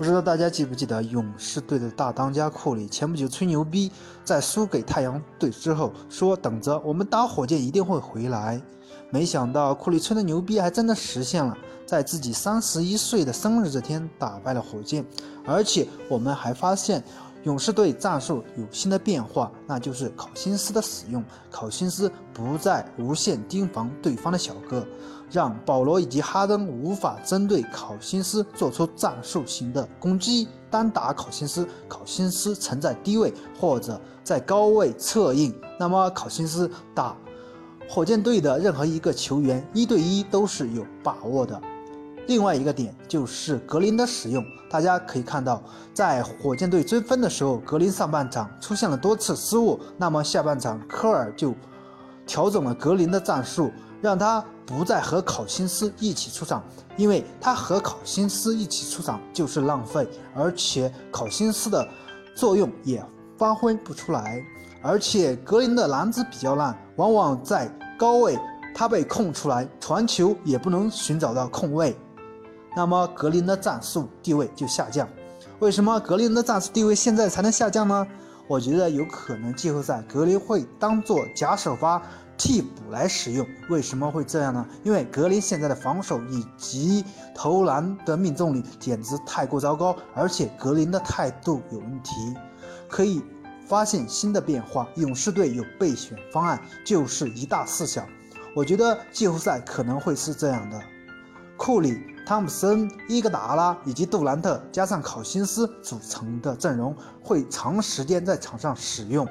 不知道大家记不记得勇士队的大当家库里前不久吹牛逼，在输给太阳队之后说等着我们打火箭一定会回来。没想到库里吹的牛逼还真的实现了，在自己三十一岁的生日这天打败了火箭，而且我们还发现。勇士队战术有新的变化，那就是考辛斯的使用。考辛斯不再无限盯防对方的小哥，让保罗以及哈登无法针对考辛斯做出战术型的攻击。单打考辛斯，考辛斯曾在低位或者在高位策应，那么考辛斯打火箭队的任何一个球员一对一都是有把握的。另外一个点就是格林的使用，大家可以看到，在火箭队追分的时候，格林上半场出现了多次失误，那么下半场科尔就调整了格林的战术，让他不再和考辛斯一起出场，因为他和考辛斯一起出场就是浪费，而且考辛斯的作用也发挥不出来，而且格林的篮子比较烂，往往在高位他被空出来，传球也不能寻找到空位。那么格林的战术地位就下降。为什么格林的战术地位现在才能下降呢？我觉得有可能季后赛格林会当做假首发替补来使用。为什么会这样呢？因为格林现在的防守以及投篮的命中率简直太过糟糕，而且格林的态度有问题。可以发现新的变化，勇士队有备选方案，就是一大四小。我觉得季后赛可能会是这样的。库里、汤普森、伊格达拉以及杜兰特加上考辛斯组成的阵容会长时间在场上使用。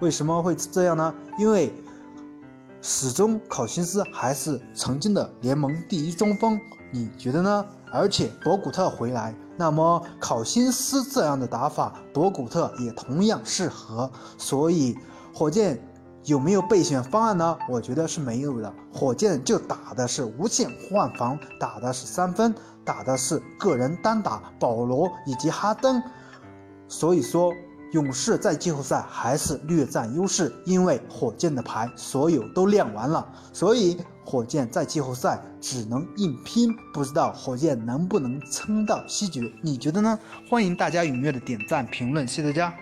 为什么会这样呢？因为始终考辛斯还是曾经的联盟第一中锋，你觉得呢？而且博古特回来，那么考辛斯这样的打法，博古特也同样适合。所以火箭。有没有备选方案呢？我觉得是没有的。火箭就打的是无限换防，打的是三分，打的是个人单打，保罗以及哈登。所以说，勇士在季后赛还是略占优势，因为火箭的牌所有都亮完了，所以火箭在季后赛只能硬拼。不知道火箭能不能撑到西决？你觉得呢？欢迎大家踊跃的点赞评论，谢谢大家。